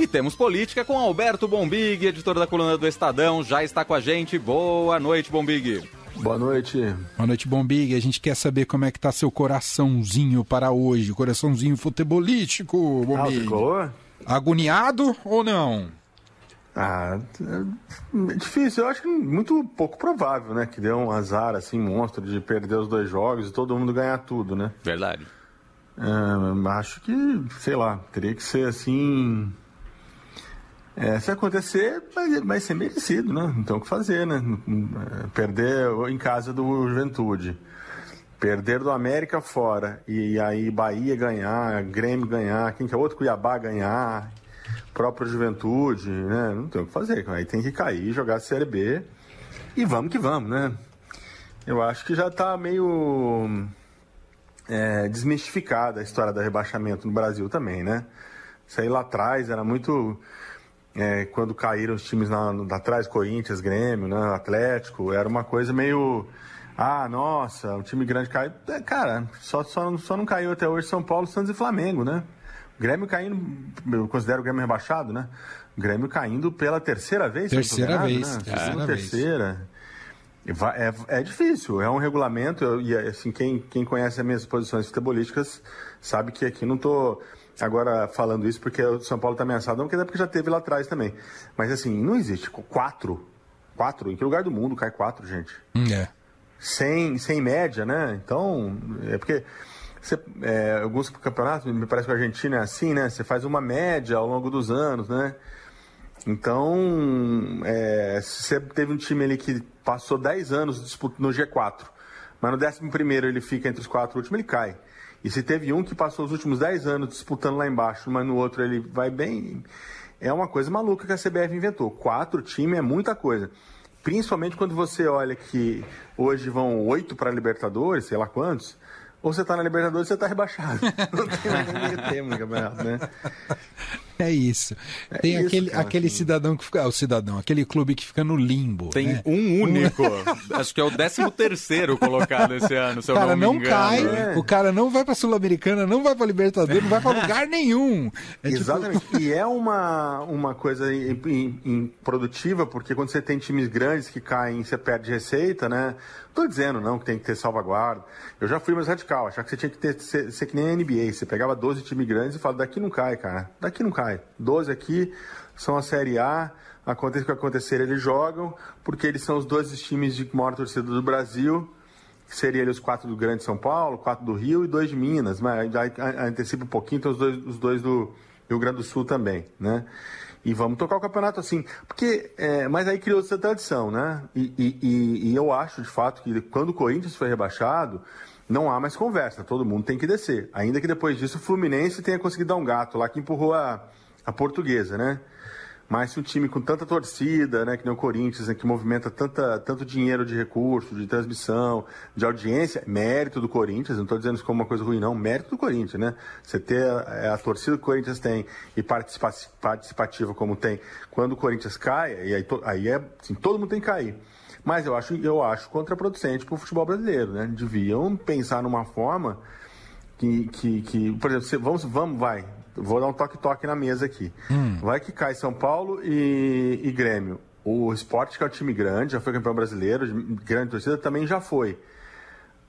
E temos política com Alberto Bombig, editor da coluna do Estadão, já está com a gente. Boa noite, Bombig. Boa noite. Boa noite, Bombig. A gente quer saber como é que tá seu coraçãozinho para hoje, coraçãozinho futebolístico, Bombig. Ah, Agoniado ou não? Ah, é difícil. Eu acho que muito pouco provável, né? Que deu um azar, assim, monstro de perder os dois jogos e todo mundo ganhar tudo, né? Verdade. É, acho que, sei lá, teria que ser assim. É, se acontecer, vai, vai, ser merecido, né? Não tem o que fazer, né? Perder em casa do Juventude, perder do América fora, e aí Bahia ganhar, Grêmio ganhar, quem que é outro? Cuiabá ganhar, próprio Juventude, né? Não tem o que fazer. Aí tem que cair, jogar a Série B e vamos que vamos, né? Eu acho que já está meio é, desmistificada a história do rebaixamento no Brasil também, né? Isso aí lá atrás era muito. É, quando caíram os times lá, atrás, Corinthians, Grêmio, né, Atlético, era uma coisa meio. Ah, nossa, o time grande caiu. É, cara, só, só, só não caiu até hoje São Paulo, Santos e Flamengo, né? Grêmio caindo, eu considero o Grêmio rebaixado, né? O Grêmio caindo pela terceira vez. Terceira enganado, vez. Né? Terceira, terceira. É, é, difícil, é um regulamento, e assim, quem, quem conhece as minhas posições futebolísticas sabe que aqui não estou agora falando isso porque o São Paulo está ameaçado, não, porque é porque já teve lá atrás também. Mas assim, não existe quatro. Quatro? Em que lugar do mundo cai quatro, gente? É. Sem, sem média, né? Então, é porque você, é, alguns campeonatos, me parece que a Argentina é assim, né? Você faz uma média ao longo dos anos, né? Então, é, se você teve um time ali que passou 10 anos no G4, mas no 11 ele fica entre os quatro últimos, ele cai. E se teve um que passou os últimos 10 anos disputando lá embaixo, mas no outro ele vai bem, é uma coisa maluca que a CBF inventou. Quatro times é muita coisa. Principalmente quando você olha que hoje vão oito para a Libertadores, sei lá quantos, ou você está na Libertadores ou você está rebaixado. Não tem mais meio termo no campeonato, né? É isso. Tem é aquele, cara, aquele assim. cidadão que fica. Ah, o cidadão, aquele clube que fica no limbo. Tem né? um único. Acho que é o 13 terceiro colocado esse ano, se o cara não, não cai, é. o cara não vai pra Sul-Americana, não vai pra Libertadores, não vai pra lugar nenhum. É tipo Exatamente. Tipo... E é uma, uma coisa produtiva, porque quando você tem times grandes que caem, você perde receita, né? Tô dizendo não que tem que ter salvaguarda. Eu já fui mais radical, achar que você tinha que ter, ser, ser que nem a NBA. Você pegava 12 times grandes e falava, daqui não cai, cara. Daqui não cai. 12 aqui são a Série A. Acontece o que acontecer, eles jogam, porque eles são os 12 times de maior torcida do Brasil. Que seria ali os quatro do Grande São Paulo, quatro do Rio e dois de Minas. Mas antecipa um pouquinho, tem os dois, os dois do Rio Grande do Sul também, né? E vamos tocar o campeonato assim. Porque, é, mas aí criou essa tradição, né? E, e, e, eu acho, de fato, que quando o Corinthians foi rebaixado, não há mais conversa, todo mundo tem que descer. Ainda que depois disso o Fluminense tenha conseguido dar um gato lá que empurrou a, a portuguesa, né? Mas se um time com tanta torcida, né, que nem o Corinthians, né, que movimenta tanta, tanto dinheiro de recurso, de transmissão, de audiência, mérito do Corinthians, não estou dizendo isso como uma coisa ruim, não, mérito do Corinthians, né? Você ter a, a torcida que o Corinthians tem e participa, participativa como tem, quando o Corinthians cai, e aí, aí é, assim, todo mundo tem que cair. Mas eu acho, eu acho contraproducente para o futebol brasileiro, né? Deviam pensar numa forma que, que, que por exemplo, vamos, vamos, vai, Vou dar um toque-toque na mesa aqui. Hum. Vai que cai São Paulo e, e Grêmio. O Sport, que é um time grande, já foi campeão brasileiro, grande torcida, também já foi.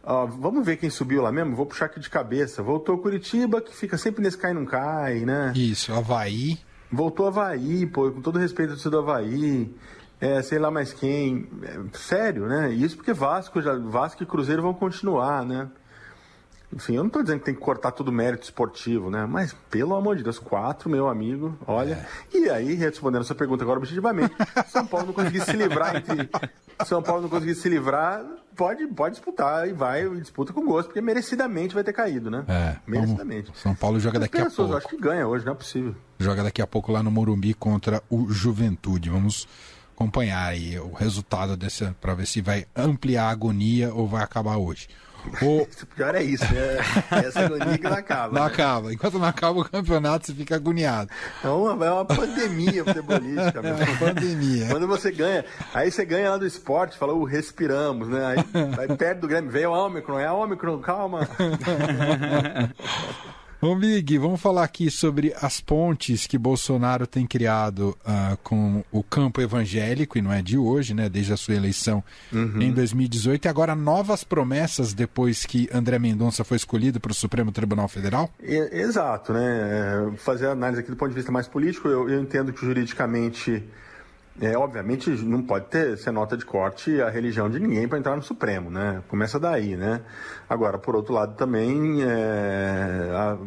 Uh, vamos ver quem subiu lá mesmo? Vou puxar aqui de cabeça. Voltou Curitiba, que fica sempre nesse cai não cai, né? Isso, Havaí. Voltou Havaí, pô, com todo respeito do Havaí. É, sei lá mais quem. É, sério, né? Isso porque Vasco, já, Vasco e Cruzeiro vão continuar, né? Enfim, eu não estou dizendo que tem que cortar todo o mérito esportivo, né? Mas, pelo amor de Deus, quatro, meu amigo, olha. É. E aí, respondendo a sua pergunta agora objetivamente, São Paulo não conseguir se livrar entre. São Paulo não conseguir se livrar, pode, pode disputar e vai, disputa com gosto, porque merecidamente vai ter caído, né? É. Merecidamente. Vamos, São Paulo joga daqui pessoas, a pouco. Eu acho que ganha hoje, não é possível. Joga daqui a pouco lá no Morumbi contra o Juventude. Vamos acompanhar aí o resultado dessa, para ver se vai ampliar a agonia ou vai acabar hoje. O... pior é isso, né? Essa agonia que não acaba. Não né? acaba. Enquanto não acaba o campeonato, você fica agoniado. É uma, é uma pandemia futebolística. É uma pandemia. Quando você ganha, aí você ganha lá do esporte, fala, uh, respiramos, né? Aí, aí perto do Grêmio, veio o Ômicron, é Ômicron, calma. Bom, Big, vamos falar aqui sobre as pontes que Bolsonaro tem criado uh, com o campo evangélico, e não é de hoje, né? Desde a sua eleição uhum. em 2018, e agora novas promessas depois que André Mendonça foi escolhido para o Supremo Tribunal Federal? exato, né? É, fazer a análise aqui do ponto de vista mais político, eu, eu entendo que juridicamente é, obviamente não pode ter ser nota de corte a religião de ninguém para entrar no Supremo, né? Começa daí, né? Agora, por outro lado, também é, a,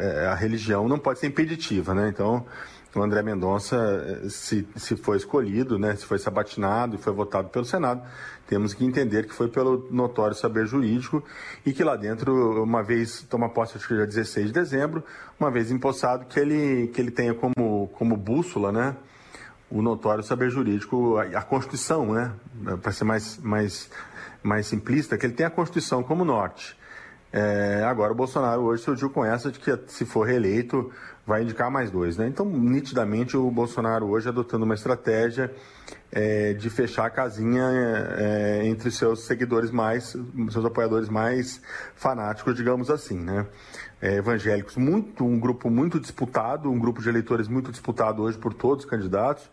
é, a, religião não pode ser impeditiva, né? Então, o André Mendonça, se, se foi escolhido, né? Se foi sabatinado e foi votado pelo Senado, temos que entender que foi pelo notório saber jurídico e que lá dentro, uma vez toma posse, acho que já 16 de dezembro, uma vez empossado, que ele, que ele tenha como, como bússola, né? O notório saber jurídico, a, a Constituição, né? Para ser mais, mais, mais simplista, que ele tem a Constituição como norte. É, agora o Bolsonaro hoje surgiu com essa de que se for reeleito vai indicar mais dois, né? Então, nitidamente, o Bolsonaro hoje adotando uma estratégia é, de fechar a casinha é, entre seus seguidores mais, seus apoiadores mais fanáticos, digamos assim, né? É, evangélicos, muito, um grupo muito disputado, um grupo de eleitores muito disputado hoje por todos os candidatos.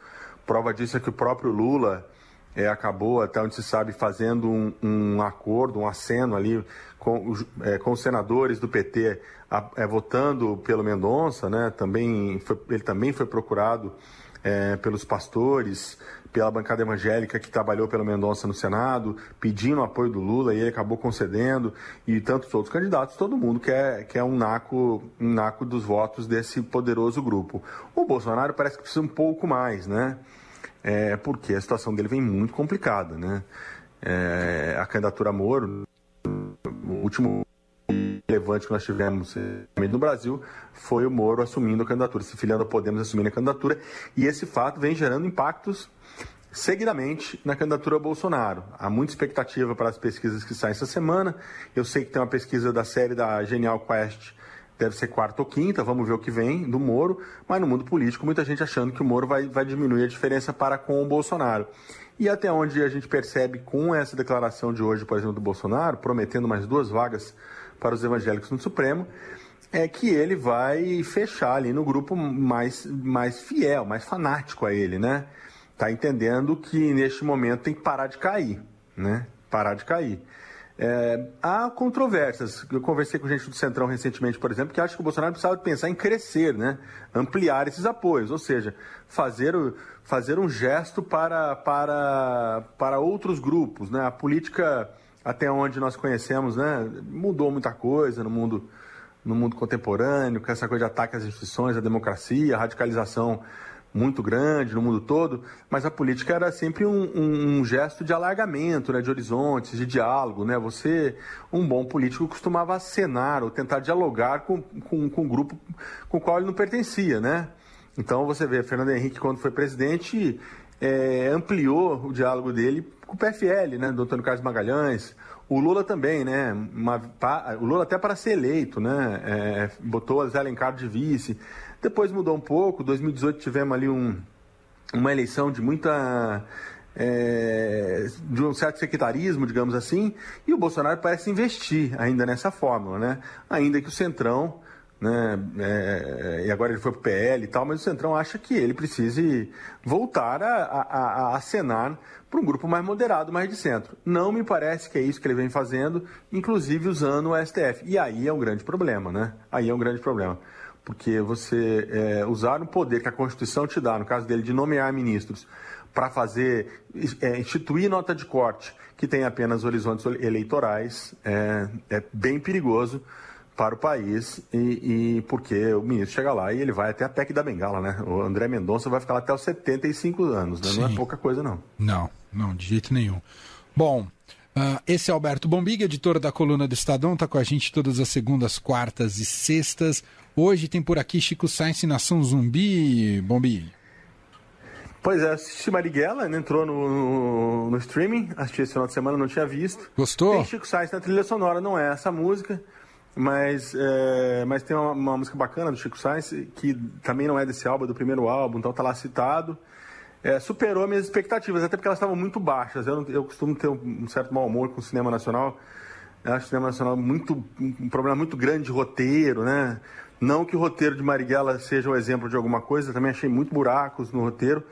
Prova disso é que o próprio Lula é, acabou, até onde se sabe, fazendo um, um acordo, um aceno ali com, é, com os senadores do PT a, é, votando pelo Mendonça, né? Também foi, ele também foi procurado é, pelos pastores, pela bancada evangélica que trabalhou pelo Mendonça no Senado, pedindo apoio do Lula e ele acabou concedendo, e tantos outros candidatos, todo mundo quer, quer um, naco, um naco dos votos desse poderoso grupo. O Bolsonaro parece que precisa um pouco mais, né? É, porque a situação dele vem muito complicada, né? É, a candidatura Moro, o último relevante que nós tivemos no Brasil foi o Moro assumindo a candidatura, se filiando a Podemos assumindo a candidatura, e esse fato vem gerando impactos seguidamente na candidatura Bolsonaro. Há muita expectativa para as pesquisas que saem essa semana. Eu sei que tem uma pesquisa da série da Genial Quest, deve ser quarta ou quinta, vamos ver o que vem do Moro, mas no mundo político muita gente achando que o Moro vai, vai diminuir a diferença para com o Bolsonaro. E até onde a gente percebe com essa declaração de hoje, por exemplo, do Bolsonaro, prometendo mais duas vagas para os evangélicos no Supremo, é que ele vai fechar ali no grupo mais, mais fiel, mais fanático a ele, né? Tá entendendo que neste momento tem que parar de cair, né? Parar de cair. É, há controvérsias. Eu conversei com gente do Centrão recentemente, por exemplo, que acha que o Bolsonaro precisava pensar em crescer, né? ampliar esses apoios, ou seja, fazer, fazer um gesto para, para, para outros grupos. Né? A política, até onde nós conhecemos, né? mudou muita coisa no mundo, no mundo contemporâneo, com essa coisa de ataque às instituições, à democracia, a radicalização muito grande no mundo todo, mas a política era sempre um, um, um, gesto de alargamento, né, de horizontes, de diálogo. Né? Você, um bom político, costumava acenar ou tentar dialogar com, com, com um grupo com o qual ele não pertencia. Né? Então você vê, Fernando Henrique, quando foi presidente, é, ampliou o diálogo dele com o PFL, né, do Antônio Carlos Magalhães. O Lula também, né? Uma, o Lula até para ser eleito, né? É, botou a Zé Alencar de vice. Depois mudou um pouco. 2018 tivemos ali um, uma eleição de muita. É, de um certo sectarismo, digamos assim, e o Bolsonaro parece investir ainda nessa fórmula, né? Ainda que o Centrão, né, é, e agora ele foi para o PL e tal, mas o Centrão acha que ele precise voltar a, a, a acenar para um grupo mais moderado, mais de centro. Não me parece que é isso que ele vem fazendo, inclusive usando o STF. E aí é um grande problema, né? Aí é um grande problema porque você é, usar o poder que a Constituição te dá, no caso dele, de nomear ministros, para fazer, é, instituir nota de corte que tem apenas horizontes eleitorais, é, é bem perigoso para o país e, e, porque o ministro chega lá e ele vai até a PEC da Bengala, né? O André Mendonça vai ficar lá até os 75 anos, né? Não é pouca coisa, não. Não, não, de jeito nenhum. Bom, uh, esse é Alberto Bombig, editor da coluna do Estadão, está com a gente todas as segundas, quartas e sextas. Hoje tem por aqui Chico Sainz Nação Zumbi, Bombi. Pois é, assisti Marighella, né, entrou no, no, no, streaming, assisti esse final de semana, não tinha visto. Gostou? Tem Chico Sainz na trilha sonora, não é essa música, mas, é, mas tem uma, uma, música bacana do Chico Sainz, que também não é desse álbum, é do primeiro álbum, então tá lá citado. É, superou minhas expectativas, até porque elas estavam muito baixas. Eu, eu costumo ter um certo mau humor com o cinema nacional, Eu acho o cinema nacional muito, um problema muito grande de roteiro, né? Não que o roteiro de Marighella seja um exemplo de alguma coisa, também achei muito buracos no roteiro.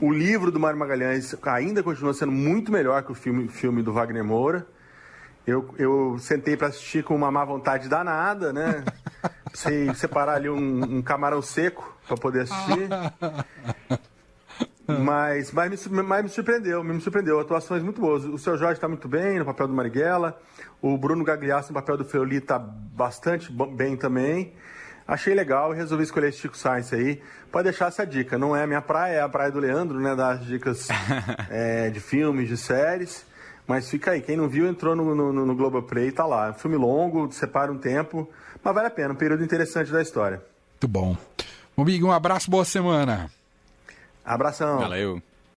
O livro do Mário Magalhães ainda continua sendo muito melhor que o filme, filme do Wagner Moura. Eu, eu sentei para assistir com uma má vontade danada, né? Sei separar ali um, um camarão seco para poder assistir. Mas, mas, me, mas me surpreendeu, me surpreendeu. Atuações muito boas. O seu Jorge está muito bem no papel do Marighella. O Bruno Gagliasso no papel do Feoli está bastante bem também. Achei legal e resolvi escolher esse Chico Science aí. Pode deixar essa dica. Não é a minha praia, é a praia do Leandro, né? Das dicas é, de filmes, de séries. Mas fica aí. Quem não viu entrou no, no, no Globoplay e tá lá. Filme longo, separa um tempo. Mas vale a pena, um período interessante da história. Muito bom. Bom, Big, um abraço, boa semana. Abração. Valeu.